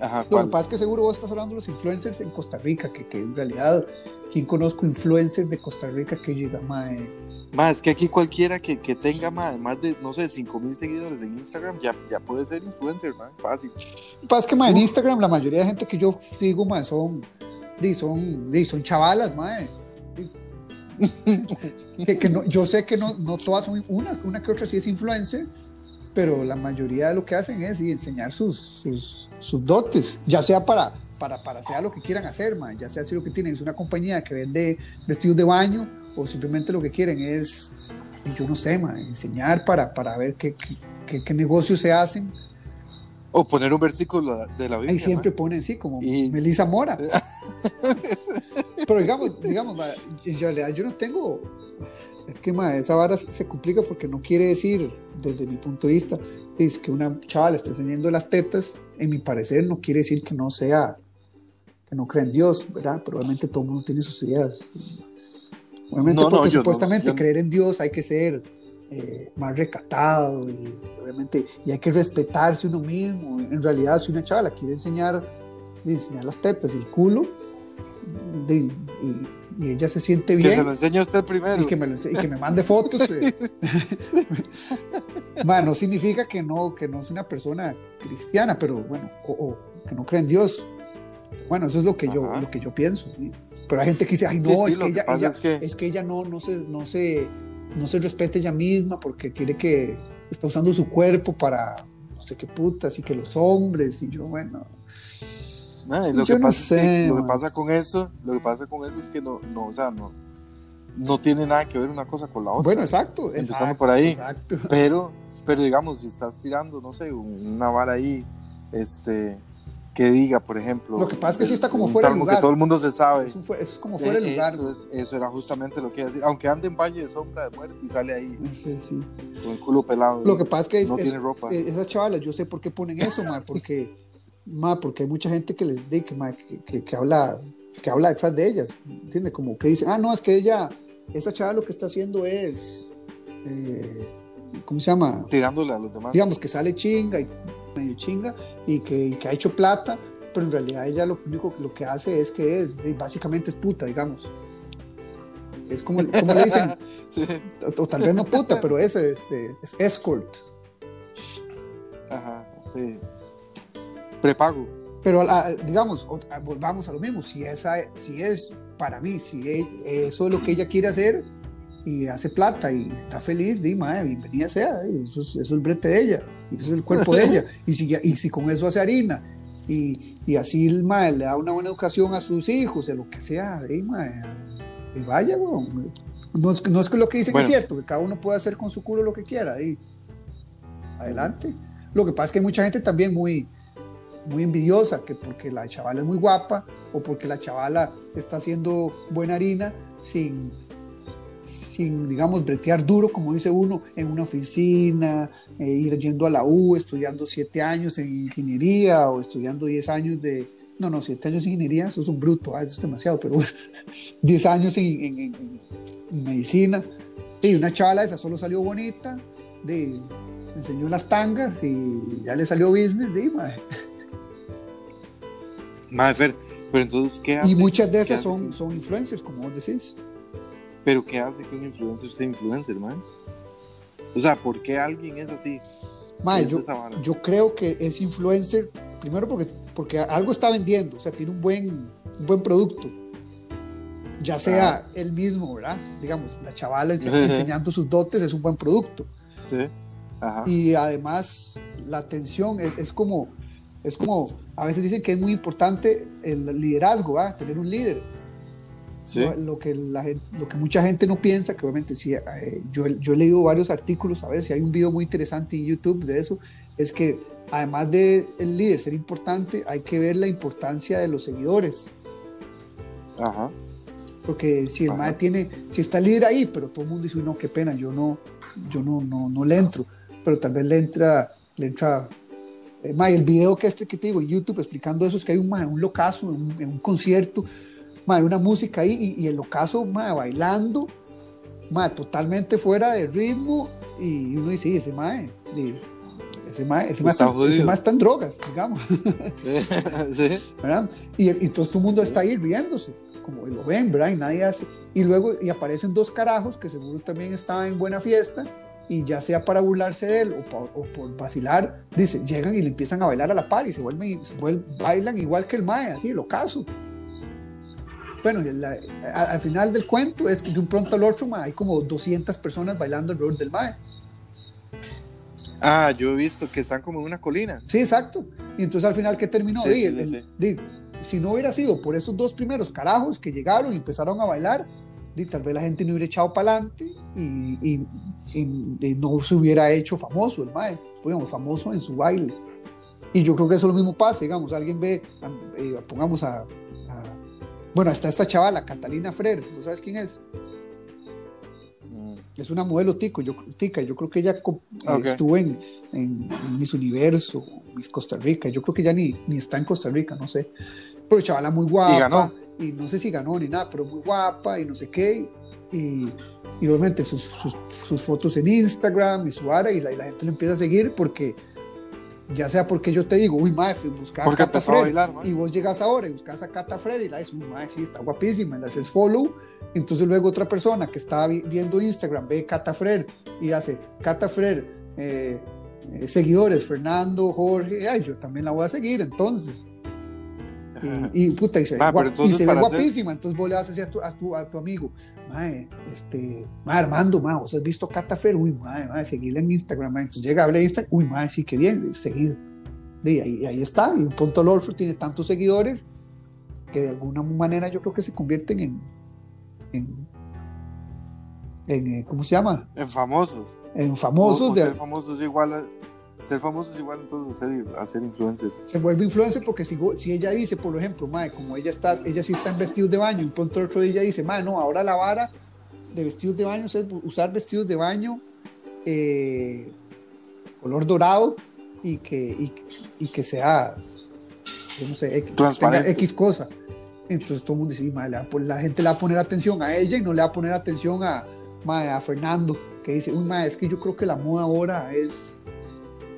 Ajá, Lo que pasa es que seguro vos estás hablando de los influencers en Costa Rica, que, que en realidad, ¿quién conozco influencers de Costa Rica que llega, mae? Más es que aquí cualquiera que, que tenga más, más de, no sé, 5 mil seguidores en Instagram ya, ya puede ser influencer, man. Fácil. Lo que pasa es que, mae, en Instagram la mayoría de gente que yo sigo, mae, son, son, son chavalas, mae. Que, que no, yo sé que no, no todas son, una, una que otra sí es influencer, pero la mayoría de lo que hacen es sí, enseñar sus, sus, sus dotes, ya sea para, para, para sea lo que quieran hacer, mae, ya sea si lo que tienen es una compañía que vende vestidos de baño o simplemente lo que quieren es, yo no sé, mae, enseñar para, para ver qué, qué, qué- qué negocios se hacen O poner un versículo de la Biblia. Ahí siempre ponen, sí, como Y- Melissa Mora. Pero digamos, digamos, ma, en realidad yo no tengo. Es que ma, esa vara se complica porque no quiere decir, desde mi punto de vista, es que una chava le esté enseñando las tetas, en mi parecer, no quiere decir que no sea, que no crea en Dios, ¿verdad? Probablemente todo el mundo tiene sus ideas. Obviamente, No, porque no- supuestamente yo creer en Dios hay que ser eh, más recatado y obviamente y hay que respetarse uno mismo. En realidad, si una chava la quiere enseñar, enseñar las tetas y el culo, de- y, y ella se siente Que se bien lo enseñe a usted primero. y que me, lo y que me mande fotos. eh. Ma, no significa que no, que no es una persona cristiana, pero bueno, o, o que no cree en Dios. Bueno, eso es lo que yo, Ajá. lo que yo pienso. ¿sí? Pero hay gente que dice, ay, no, Sí, sí, es, que que ella, pasa ella- es que- es que ella no, no, se, no, se, no se respeta ella misma porque quiere que está usando su cuerpo para no sé qué putas y que los hombres y yo, bueno, Ah, y lo que sé, lo pasa con eso, lo que pasa con eso es que no, no, o sea, no, no tiene nada que ver una cosa con la otra. bueno, exacto, Empezando exacto, por ahí. exacto. Pero, pero digamos, si estás tirando, no sé, una vara ahí, este, que diga, por ejemplo. Lo que pasa es que sí está como fuera de lugar. que todo el mundo se sabe. Fue- eso es como fuera de Eh, lugar. Eso, es- eso era justamente lo que iba a decir. Aunque ande en Valle de Sombra de Muerte y sale ahí Sí, sí. con el culo pelado. Lo que pasa es que es- no es- tiene ropa. eh, esas chavalas, yo sé por qué ponen eso, ma, porque, ma, porque hay mucha gente que les dice ma, que, que- que habla que habla detrás de ellas, ¿entiendes? Como que dice, ah, no, es que ella, esa chava lo que está haciendo es, eh, ¿cómo se llama? Tirándole a los demás. Digamos que sale chinga y medio chinga y que, y que ha hecho plata, pero en realidad ella lo único que lo que hace es que es, básicamente es puta, digamos. Es como, como le dicen, o, o tal vez no puta, pero es, este, es escort. Ajá. sí. Prepago. Pero a- digamos, volvamos a lo mismo, si, esa, si es para mí, si e- eso es lo que ella quiere hacer y hace plata y está feliz, di, mae, bienvenida sea, eso es, eso es el brete de ella, y eso es el cuerpo de ella, y si, y si con eso hace harina, y, y así el mae le da una buena educación a sus hijos, de lo que sea, di, mae, y vaya, weón. no es, no es que lo que dicen Bueno. es cierto, que cada uno puede hacer con su culo lo que quiera, di. adelante. Lo que pasa es que hay mucha gente también muy, muy envidiosa, que porque la chavala es muy guapa o porque la chavala está haciendo buena harina sin, sin digamos, bretear duro, como dice uno, en una oficina, eh, ir yendo a la U, estudiando siete años en ingeniería o estudiando diez años de... No, no, siete años en ingeniería, eso es un bruto, ah, eso es demasiado, pero bueno, diez años en, en- en- en medicina. Y una chavala esa solo salió bonita, de, enseñó las tangas y ya le salió business, de. Madre Pero entonces, ¿qué hace? Y muchas de ¿Qué esas son, son influencers, como vos decís. Pero ¿qué hace que un influencer sea influencer, man? O sea, ¿por qué alguien es así? Mae, ¿Qué es yo, yo creo que es influencer, primero porque, porque algo está vendiendo, o sea, tiene un buen, un buen producto. Ya sea él mismo, ¿verdad? Digamos, la chavala ense- enseñando sus dotes es un buen producto. Sí. Ajá. Y además, la atención es, es como, es como, a veces dicen que es muy importante el liderazgo, ¿verdad? Tener un líder. Sí. Lo, que la gen- lo que mucha gente no piensa, que obviamente sí, eh, yo, he- yo he leído varios artículos, a ver si hay un video muy interesante en YouTube de eso, es que además de el líder ser importante, hay que ver la importancia de los seguidores, Ajá. porque si el Ajá. MAE tiene, si está el líder ahí, pero todo el mundo dice, "Uy, no, qué pena, yo no, yo no, no, no le entro, pero tal vez le entra, le entra, eh, el video que este que te digo en YouTube explicando eso es que hay un, un locazo en un, en un concierto, mae, una música ahí y, y el locazo mae, bailando, mae, totalmente fuera de ritmo y uno dice, "Sí, ese mae, di- ese mae, ese mae Está está, ese jodido. mae está en drogas, digamos. sí. ¿verdad? Y, y todo el mundo está ahí riéndose, como lo ven, ¿verdad? Y nadie hace. Y luego y aparecen dos carajos que seguro también estaban en buena fiesta y ya sea para burlarse de él o, pa- o por vacilar, dice, llegan y le empiezan a bailar a la par y se vuelven, se vuel- bailan igual que el mae, así, lo caso. Bueno, y la- a- al final del cuento es que de un pronto al otro mae, hay como 200 personas bailando alrededor del mae. Ah, yo he visto que están como en una colina. Sí, exacto. Y entonces al final, ¿qué terminó? Sí, Di, sí, el- sí, el- sí. di, si no hubiera sido por esos dos primeros carajos que llegaron y empezaron a bailar, di, tal vez la gente no hubiera echado para adelante y, y- y- y no se hubiera hecho famoso el mae, digamos, famoso en su baile. Y yo creo que eso lo mismo pasa, digamos, alguien ve, eh, pongamos a- Bueno, está esta chavala, Catalina Frer, ¿tú sabes quién es? Mm. Es una modelo tico, yo, tica, yo creo que ella co- eh, Ok. estuvo en, en Miss Universo, Miss Costa Rica, yo creo que ya ni, ni está en Costa Rica, no sé. Pero chavala muy guapa. Y ganó. y no sé si ganó ni nada, pero muy guapa y no sé qué. Y, y obviamente sus, sus, sus fotos en Instagram y su ara y la, y la gente le empieza a seguir porque ya sea porque yo te digo, uy, mae, fui a buscar a Cata empezó a Fred", bailar, mae. y vos llegas ahora y buscas a Cata Fred y la dices, uy, mae, sí, está guapísima, y le haces follow. Entonces luego otra persona que está vi- viendo Instagram ve Cata Fred y hace Cata Fred, eh, eh, seguidores, Fernando, Jorge, ay, yo también la voy a seguir, entonces. Y, y, puta, y se, ve Ma, guap- y se ve hacer- guapísima, entonces vos le vas a decir a tu, a tu, a tu amigo, mae, este, mae, Armando, mae, vos has visto Cata Fer, uy, mae, mae, seguirle en Instagram, entonces llega, habla de Instagram, uy, mae, sí, qué bien, seguido. Y ahí, ahí está, y un punto al otro tiene tantos seguidores que de alguna manera yo creo que se convierten en, en, en, eh, ¿cómo se llama? En famosos. En famosos, O- o de, ser famosos igual a, ser famosos es igual entonces a ser, a ser influencer. se vuelve influencer porque si, si ella dice, por ejemplo, mae, como ella está, ella sí está en vestidos de baño, y pronto el otro día dice, mae, no, ahora la vara de vestidos de baño es usar vestidos de baño eh, color dorado y que, y, y que sea, yo no sé, X, tenga. X cosa. Entonces todo el mundo dice, "Sí, mae, le va a pon- la gente le va a poner atención a ella y no le va a poner atención a, mae, a Fernando, que dice, uy, mae, es que yo creo que la moda ahora es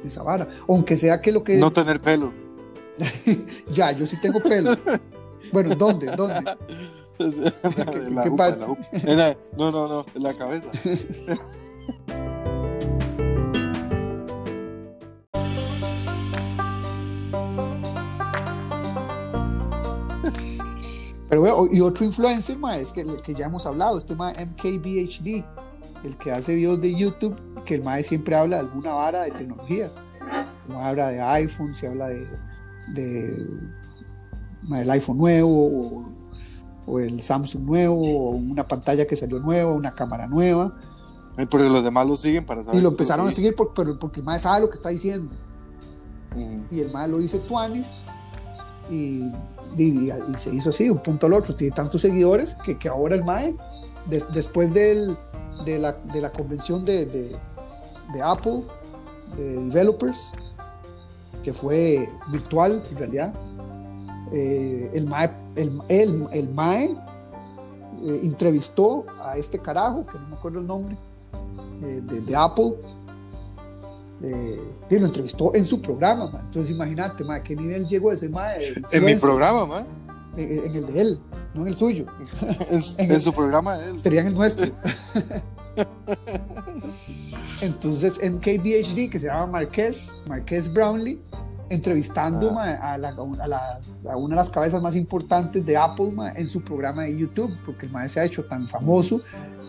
esa vara. Aunque sea que lo que... No tener pelo. Ya, yo sí tengo pelo. Bueno, ¿dónde? ¿Dónde? En la qué en la. En la- no, no, no, en la cabeza. Pero bueno, y otro influencer, ma, es que, que ya hemos hablado, este ma MKBHD, el que hace videos de YouTube, que el ma siempre habla de alguna vara de tecnología. Como habla de iPhone, se habla de, de del iPhone nuevo, o, o el Samsung nuevo, o una pantalla que salió nueva, una cámara nueva. Eh, Porque los demás lo siguen para saber. Y lo empezaron a seguir por, pero porque el ma sabe lo que está diciendo. Ujú. y el mae lo dice Tuanis y, y- y se hizo así, un punto al otro. Tiene tantos seguidores que, que ahora el mae, des- después del- de, la, de la convención de, de- de Apple, de developers, que fue virtual en realidad, eh, el mae, el, el, el mae eh, entrevistó a este carajo, que no me acuerdo el nombre, eh, de, de Apple, y lo entrevistó en su programa, man. entonces imagínate, a qué nivel llegó ese mae. En mi programa, man. en, en el de él, no en el suyo. En, En en su programa de él. Sería en el nuestro. Entonces, MKBHD, que se llama Marqués, Marqués Brownlee, entrevistando Ah. ma, a, la- a la- a una de las cabezas más importantes de Apple ma, en su programa de YouTube, porque el maestro se ha hecho tan famoso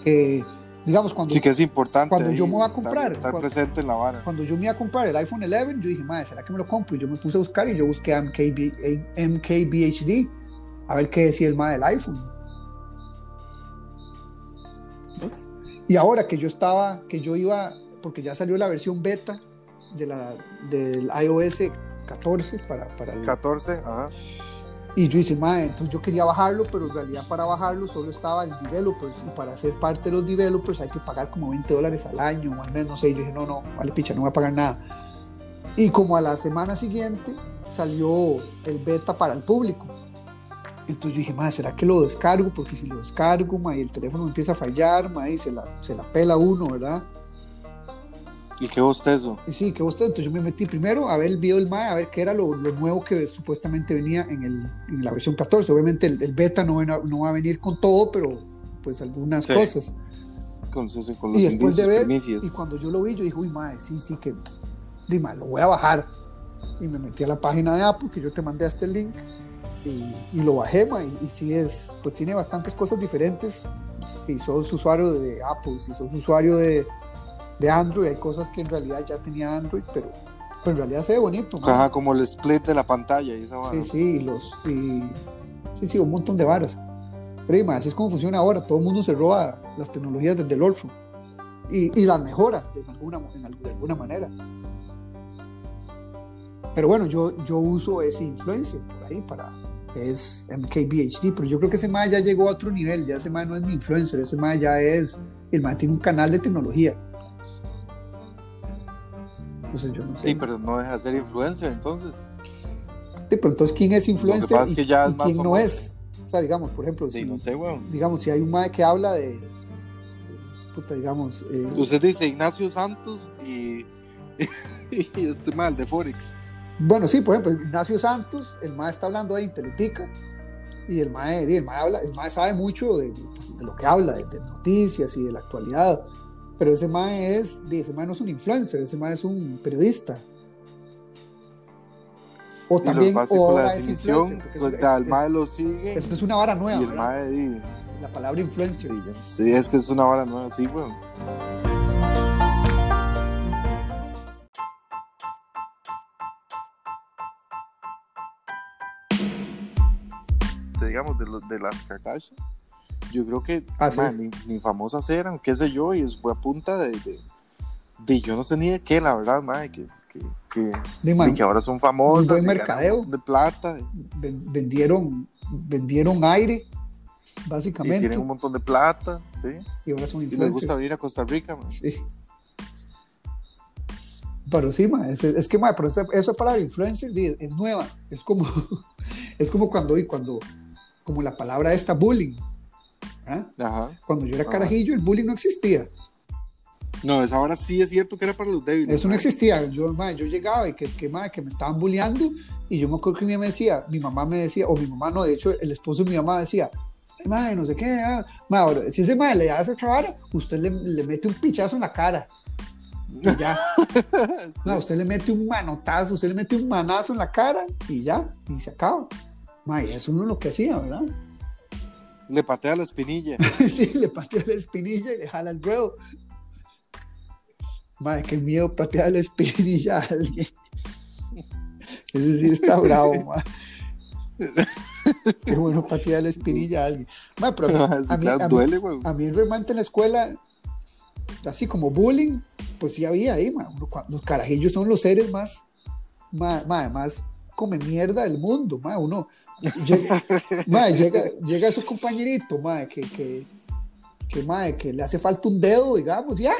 que, digamos, cuando, Sí que es importante. Cuando yo me voy a estar- comprar, Estar, cuando- presente en la vara. cuando yo me iba a comprar el iPhone 11, yo dije, madre, ¿será que me lo compro? Y yo me puse a buscar y yo busqué a MKB, a MKBHD a ver qué decía el más del iPhone. ¿Ves? Y ahora que yo estaba, que yo iba, porque ya salió la versión beta de la, del iOS 14 para, para el, 14, ajá. y yo hice, madre, entonces yo quería bajarlo, pero en realidad para bajarlo solo estaba el developers. Y para ser parte de los developers hay que pagar como 20 dólares al año o al mes, no sé. Y yo dije, no, no, vale, picha, no voy a pagar nada. Y como a la semana siguiente salió el beta para el público. Entonces yo dije, madre, ¿será que lo descargo? Porque si lo descargo, madre, y el teléfono empieza a fallar, madre, y se la, se la pela uno, ¿verdad? ¿Y qué bostezo? Y sí, que usted, entonces yo me metí primero a ver el video del MAE, a ver qué era lo, lo nuevo que supuestamente venía en, el, en la versión 14. Obviamente el, el beta no, no va a venir con todo, pero pues algunas Sí. cosas. Con, con los Y después de ver, primicias. y cuando yo lo vi, yo dije, uy, MAE, sí, sí, que, dime, lo voy a bajar. Y me metí a la página de Apple, que yo te mandé este link, y, y lo bajé, MAE, y, y sí es, pues tiene bastantes cosas diferentes. Si sos usuario de Apple, si sos usuario de, de Android, hay cosas que en realidad ya tenía Android, pero, pero en realidad se ve bonito. Ajá, como el split de la pantalla y esa vara. Sí, sí, los, y, sí, sí, un montón de varas. Pero así es como funciona ahora. Todo el mundo se roba las tecnologías desde el otro y, y las mejora de alguna, de alguna manera. Pero bueno, yo, yo uso ese influencer por ahí para es MKBHD, pero yo creo que ese mae ya llegó a otro nivel, ya ese mae no es mi influencer, ese mae ya es, el mae tiene un canal de tecnología. Entonces yo no sé. Sí, pero no deja de ser influencer entonces. Sí, pero entonces, ¿quién es influencer y, que ya es y más quién no es? O sea, digamos, por ejemplo, Sí, si, no sé, weón. digamos, si hay un mae que habla de, puta, digamos, eh, Usted dice Ignacio Santos y, y este mal de Forex. Bueno, sí, por ejemplo, Ignacio Santos, el mae está hablando ahí en Teletica y el mae, y el mae, habla, el mae sabe mucho de, pues, de lo que habla, de, de noticias y de la actualidad, pero ese mae es, ese mae no es un influencer, ese mae es un periodista. O Y también, o con la es pues es- el mae lo sigue es- es una vara nueva, y el ¿verdad? mae la palabra influencer. sí, es que es una vara nueva, sí, weón. De, digamos, de, los, de las Kardashian, yo creo que es. ni, ni famosas eran, qué sé yo, y fue a punta de, de, de yo no sé ni de qué, la verdad, mae, que, que, que, Di, mae, y que ahora son famosas. buen y mercadeo. De plata. ven- vendieron, vendieron aire, Y básicamente, tienen un montón de plata, ¿sí? y ahora son Y les influencers. gusta venir a Costa Rica, man. Sí. Pero sí, ma, es, es que ma, pero esa, esa palabra influencer es nueva. Es como, es como cuando, y cuando, como la palabra esta bullying. ¿ah? Ajá. Cuando yo era Ajá. carajillo, el bullying no existía. No, esa ahora sí es cierto que era para los débiles. Eso no existía. Yo, ma, yo llegaba y que, que, ma, que me estaban bulleando y yo me acuerdo que mi mamá me decía, mi mamá me decía, o mi mamá no, de hecho el esposo de mi mamá decía, madre, no sé qué, ah". Ma, ahora, si ese madre le hace otra vara, usted le, le mete un pichazo en la cara. Y ya. No, usted le mete un manotazo, usted le mete un manazo en la cara y ya, y se acaba. Ma, y eso no es lo que hacía, ¿verdad? Le patea la espinilla. sí, le patea la espinilla y le jala el dedo. Madre, qué miedo patear la espinilla a alguien. Ese sí está bravo, ma. Qué bueno patear la espinilla a alguien. Ma, pero a mí, Sí, a mí- claro, a mí- duele, weón. a mí realmente en la escuela, así como bullying, pues sí había ahí, ma. Uno cua- Los carajillos son los seres más, ma- ma, más come mierda del mundo, ma. Uno llega, llega, llega su compañerito, que, que, que, ma, que le hace falta un dedo, digamos, y ajá,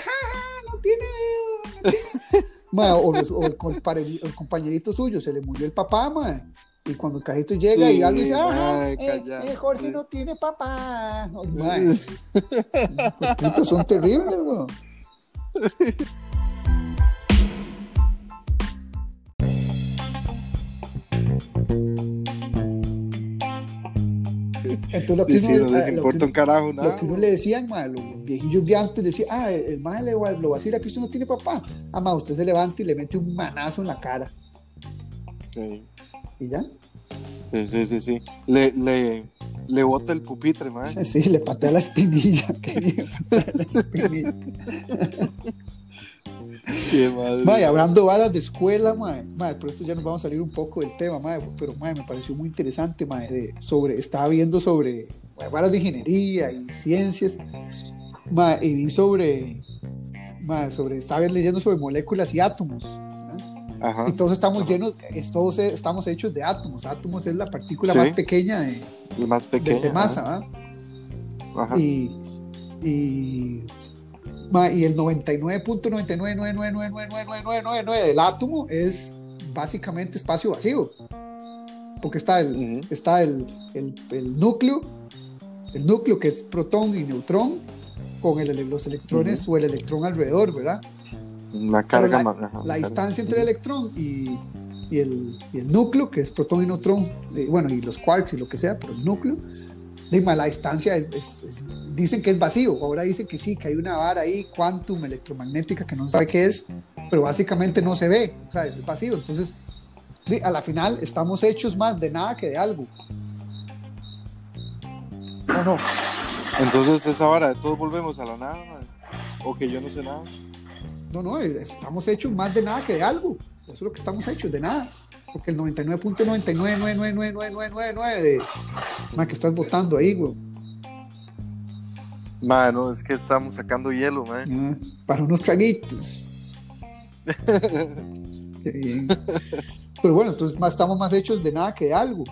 no tiene dedo, no tiene-". O, los- o el, compare- el compañerito suyo se le murió el papá, ma. Y cuando el cajito llega Sí, y algo dice, ajá, eh, eh, Jorge no tiene papá. Ma, pues, puta, son terribles, weón. Entonces lo que Y uno, sí, no les lo importa que- un carajo lo nada. que uno le decían, ma, los viejillos de antes decían, ah, el mae le lo vacila que usted no tiene papá. Ah, ma, usted se levanta y le mete un manazo en la cara. Sí, Y ya. sí, sí, sí, sí. Le, le, le bota el pupitre, man. Sí, le patea la espinilla. Qué bien, patea la espinilla. Qué madre. Mae, hablando balas de escuela, mae, mae, pero esto ya nos vamos a salir un poco del tema, mae, pero mae, me pareció muy interesante, mae, de- sobre, estaba viendo sobre mae, balas de ingeniería y ciencias, mae, y vi sobre, mae, sobre, estaba leyendo sobre moléculas y átomos. Ajá. y todos estamos llenos, todos estamos hechos de átomos, átomos es la partícula Sí. más pequeña de, más de- pequeño. de masa. Ajá. y, y, y el 99.999999999 del átomo es básicamente espacio vacío. Porque está el, está el, el- el núcleo, el núcleo que es protón y neutrón, con el- los electrones o el electrón alrededor, ¿verdad? La carga la- más. ajá, La carga. distancia entre el electrón y, y el, y el núcleo, que es protón y neutrón, eh, bueno, y los quarks y lo que sea, pero el núcleo, dime, la distancia es, dicen que es vacío, ahora dicen que sí, que hay una vara ahí, quantum electromagnética, que no sabe qué es, pero básicamente no se ve, o sea, es vacío, entonces, a la final estamos hechos más de nada que de algo. ¿O no? Entonces, esa vara todos volvemos a la nada. O que yo no sé nada. No, no, es- estamos hechos más de nada que de algo. Eso es lo que estamos hechos, de nada. Porque el 99.9999999 de... Ma, que estás votando ahí, güey. Mano, es que estamos sacando hielo, man. Ah, para unos traguitos. Qué bien. Pero bueno, entonces más, estamos más hechos de nada que de algo.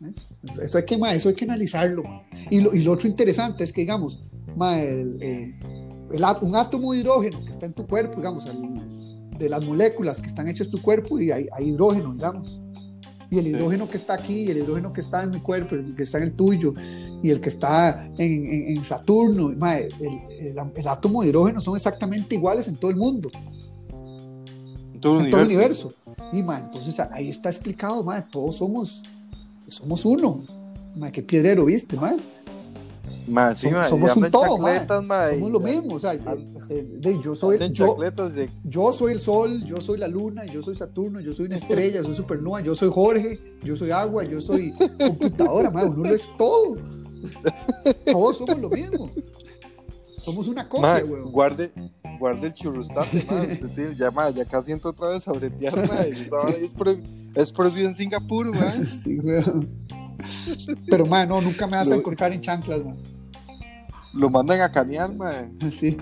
¿Ves? Eso- hay que, ma, eso hay que analizarlo. Y lo, y lo otro interesante es que, digamos, ma, el, eh, el un átomo de hidrógeno que está en tu cuerpo, digamos, el- de las moléculas que están hechas en tu cuerpo, y hay, hay hidrógeno, digamos. Y el Sí. hidrógeno que está aquí, y el hidrógeno que está en mi cuerpo, el que está en el tuyo, y el que está en, en- en Saturno, ma, el, el- el átomo de hidrógeno son exactamente iguales en todo el mundo Todo el en todo el universo. universo. Y ma, entonces ahí está explicado, ma, todos somos, somos uno. Ma, qué piedrero, ¿viste, ma? Ma, sí, Som- ma, y somos un todo, ma. ma, Somos lo mismo, o sea, eh, de- yo soy yo, chacletas de- yo soy el sol, yo soy la luna, yo soy Saturno, yo soy una estrella, soy supernova, yo soy Jorge, yo soy agua, yo soy computadora, ma, uno lo es todo. Todos somos lo mismo. Somos una copia, weón. guarde, guarde el churrustate, ma. Usted tiene- ya, ma, ya casi entro otra vez a bretear, es, pro- es prohibido en Singapur, ma. Sí, weón. Pero, ma, no, nunca me vas a encontrar en chanclas, ma. Lo mandan a canear, ma. Sí,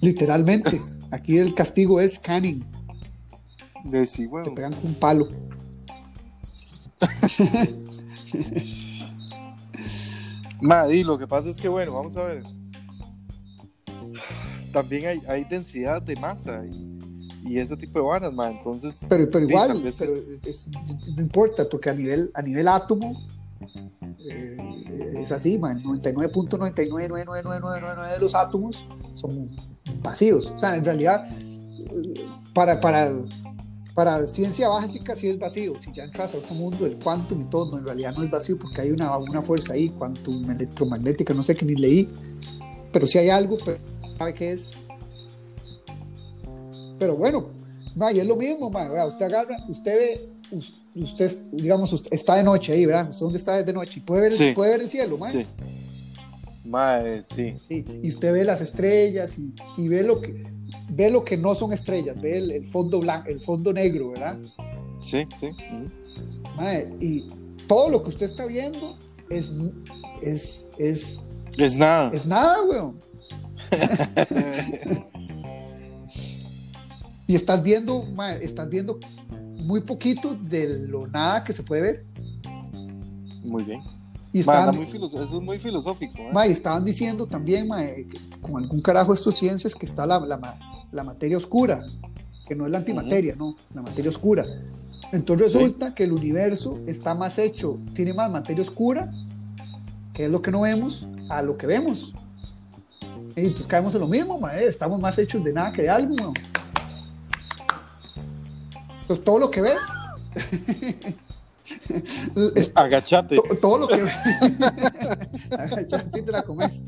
literalmente. Aquí el castigo es canning. De sí, Te weón. pegan con un palo. Ma, y lo que pasa es que, bueno, vamos a ver. También hay, hay densidad de masa y, y ese tipo de varas, ma. Entonces, Pero, pero igual, pero es- es- no importa, porque a nivel, a nivel átomo eh, es así, ma, el 99.9999999 de los átomos son vacíos. O sea, en realidad, para, para, para ciencia básica sí es vacío. Si ya entras a otro mundo, el quantum y todo, no, en realidad no es vacío porque hay una, una fuerza ahí, quantum electromagnética, no sé que ni leí, pero sí hay algo, pero sabe qué es. Pero bueno, ma, y es lo mismo, ma, vea, usted agarra, usted ve, usted, digamos, usted está de noche ahí, ¿verdad? ¿Usted dónde está de noche? Y puede ver, Sí. puede ver el cielo, ma. sí. Ma, eh, sí. Sí, y usted ve las estrellas y, y ve lo que ve lo que no son estrellas, ve el, el fondo blanco, el fondo negro, ¿verdad? Sí, sí. Mae, y todo lo que usted está viendo es es es, Es nada. es nada, weón. y estás viendo, mae, estás viendo muy poquito de lo nada que se puede ver. Muy bien. Y Ma, están, muy eso es muy filosófico, ¿eh? mae, estaban diciendo también, que con algún carajo estos ciencias que está la, la, la materia oscura, que no es la antimateria, no, la materia oscura. Entonces Sí. resulta que el universo está más hecho, tiene más materia oscura, que es lo que no vemos, a lo que vemos. Y pues caemos en lo mismo, mae, estamos más hechos de nada que de algo. Entonces todo lo que ves, Agachate. To- todo lo que agachate y te la comes.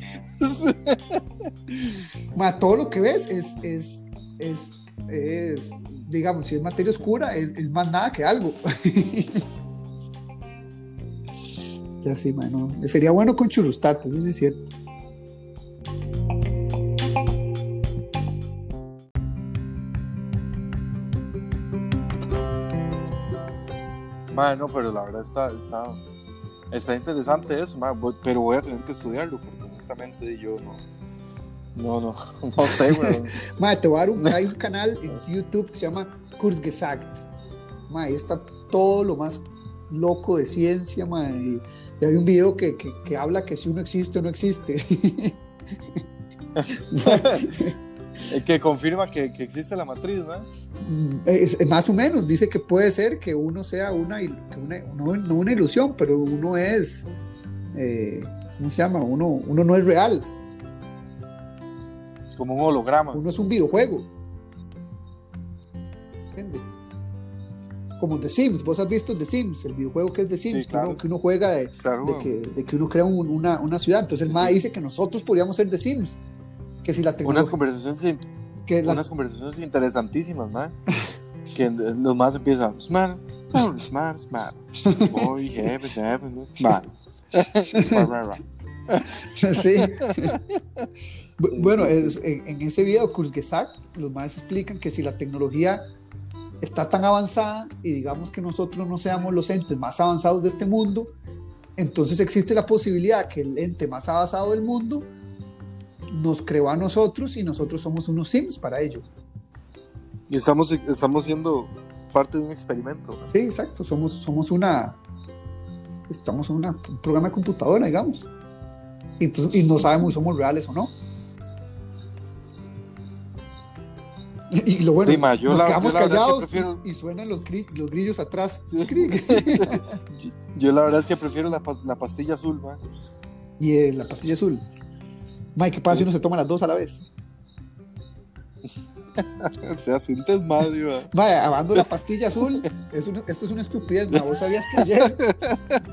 Ma, todo lo que ves es, es, es, es, digamos, si es materia oscura, es, es más nada que algo. ya sí, ma, no. Sería bueno con churrustate, eso sí es cierto. Madre, no, pero la verdad está, está, está interesante eso, madre, pero voy a tener que estudiarlo porque honestamente yo no, no, no, no sé, weón. Te voy a dar un, hay un canal en YouTube que se llama Kurzgesagt. Ma, ahí está todo lo más loco de ciencia, ma, y, y hay un video que, que, que habla que si uno existe o no existe. Que confirma que, que existe la matriz, ¿no? Es- es más o menos, dice que puede ser que uno sea una, que una- no, no una ilusión, pero uno es, eh, ¿cómo se llama? Uno, uno no es real, Es como un holograma. uno es un videojuego. ¿Entiende? Como The Sims, vos has visto The Sims, el videojuego que es The Sims, Sí, que, uno, claro. que uno juega de, Claro, de que, de que uno crea un- una, una ciudad. Entonces el Sí, MA sí. dice que nosotros podríamos ser The Sims. Que si la Unas tecnología... conversaciones, in- Que la, unas conversaciones interesantísimas, ¿no? que los más empiezan, smart, smart, smart, smart, boy, heaven, heaven, smart. Sí. Bu- bueno, es- en, en ese video, Kurzgesagt, los más explican que si la tecnología está tan avanzada y digamos que nosotros no seamos los entes más avanzados de este mundo, entonces existe la posibilidad que el ente más avanzado del mundo nos creó a nosotros y nosotros somos unos sims para ello. Y estamos, estamos siendo parte de un experimento. ¿no? Sí, exacto, somos, somos una, estamos en una- un programa de computadora, digamos. Y, entonces- y no sabemos si somos reales o no. Y, y lo bueno, Sí, ma, yo nos la- quedamos es que callados prefiero- y, y suenan los, gri- los grillos atrás. Sí. Yo la verdad es que prefiero la, la pastilla azul, ¿no? y eh, la pastilla azul. Mike, ¿qué pasa si uno se toma las dos a la vez? Se hace un desmadre. Vaya, hablando de la pastilla azul, es una- esto es una estupidez. ma. Vos sabías que ayer,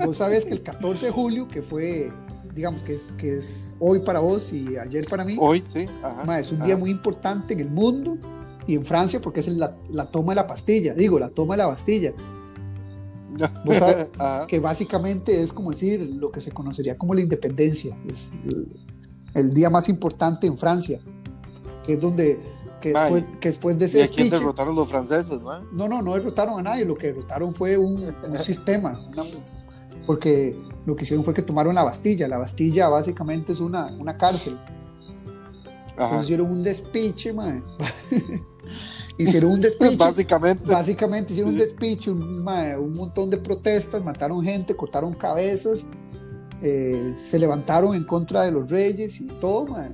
vos sabías que el 14 de julio, que fue, digamos que es, que es hoy para vos y ayer para mí, Hoy, sí. Ajá, Ma, es un ajá. día muy importante en el mundo y en Francia porque es la, la toma de la pastilla, digo, la toma de la Bastilla, Vos sabés que básicamente es como decir lo que se conocería como la independencia, es el, día más importante en Francia, que es donde, que después, que después de ¿Y ese a quién speech, derrotaron los franceses, no? no, no, no derrotaron a nadie, lo que derrotaron fue un, un sistema, una- porque lo que hicieron fue que tomaron la Bastilla, la Bastilla básicamente es una, una cárcel. Ajá. Hicieron un despiche, mae. hicieron un despiche. Básicamente. Básicamente hicieron un despiche, un, un montón de protestas, mataron gente, cortaron cabezas, eh, se levantaron en contra de los reyes y todo, mae.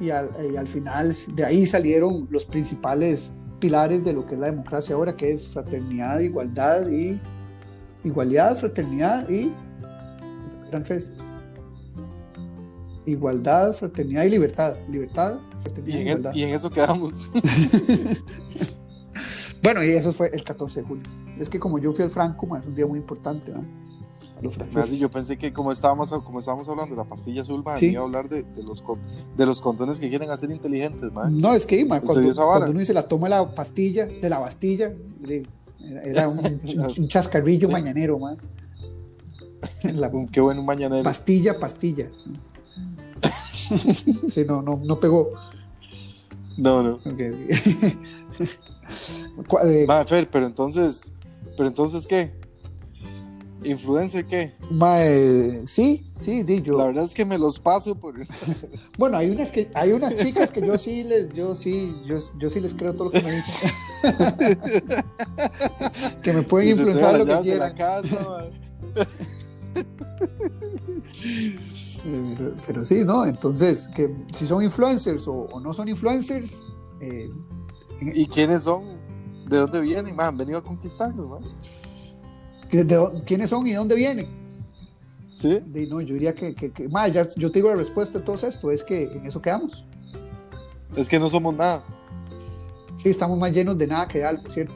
Y al, y al final de ahí salieron los principales pilares de lo que es la democracia ahora, que es fraternidad, igualdad y igualdad, fraternidad y eran tres. Igualdad, fraternidad y libertad. Libertad, fraternidad Y y, en, igualdad. y en eso quedamos. Bueno, y eso fue el 14 de julio. Es que como yo fui al Franco, es un día muy importante, ¿no? Yo pensé que como estábamos, como estábamos hablando de la pastilla azul, Sí. iba a hablar de, de los, de los condones que quieren hacer inteligentes, man. No, es que ma, ¿En cuando, uno dice la toma de la pastilla, de la Bastilla, le- era, un, chascarrillo mañanero, man. La Qué bueno un mañanero. pastilla, pastilla. Sí, no, no, no pegó. No, no. Ok. Cu- eh, Va, Fer, pero entonces, pero entonces, ¿qué? ¿Influencer qué? ma, eh, sí, sí, di, yo. La verdad es que me los paso por... Bueno, hay unas que hay unas chicas que yo sí les yo sí yo, yo sí les creo todo lo que me dicen. que me pueden influenciar lo que quieran. la casa, man. Eh, Pero, pero sí, ¿no? Entonces, que si son influencers o, o no son influencers, eh, ¿Y quiénes son? ¿De dónde vienen? Man, han venido a conquistarnos, ¿no? ¿De ¿quiénes son y de dónde vienen? ¿Sí? Di, no, yo diría que, que, que- ma, ya, yo te digo la respuesta de todo esto, es que en eso quedamos. Es que no somos nada. Sí, estamos más llenos de nada que de algo, ¿cierto?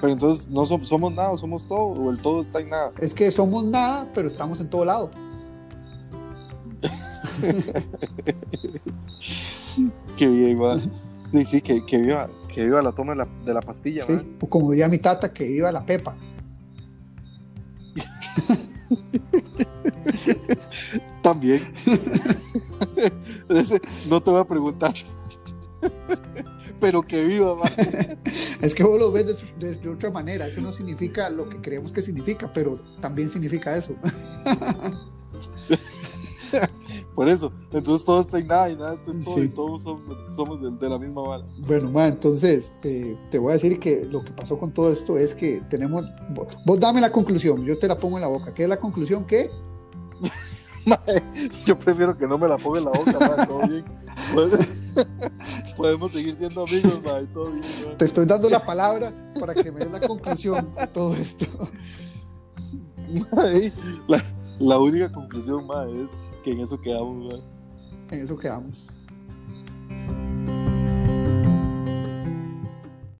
Pero entonces, ¿no som- somos nada o somos todo? ¿O el todo está en nada? Es que somos nada, pero estamos en todo lado. Qué bien, man. Sí, sí, que, que, viva, que viva la toma de la, de la pastilla, ¿sí? man. O como diría mi tata, que iba la pepa. También. No te voy a preguntar. Pero que viva, man. Es que vos lo ves de, de- de otra manera. Eso no significa lo que creemos que significa, pero también significa eso. Por eso. Entonces todo está en nada y nada está en todo. Sí. Y todos somos, somos de, de la misma bala. Bueno, ma, entonces eh, te voy a decir que lo que pasó con todo esto es que tenemos. Vos, vos dame la conclusión, yo te la pongo en la boca. ¿Qué es la conclusión? ¿Qué? Yo prefiero que no me la ponga en la boca, mae, todo bien. Podemos seguir siendo amigos, mae, todo bien. Te estoy dando la palabra para que me des la conclusión de todo esto. Mae, La, la única conclusión, mae, es quem é exuqueamos, velho. Né? Quem é exuqueamos.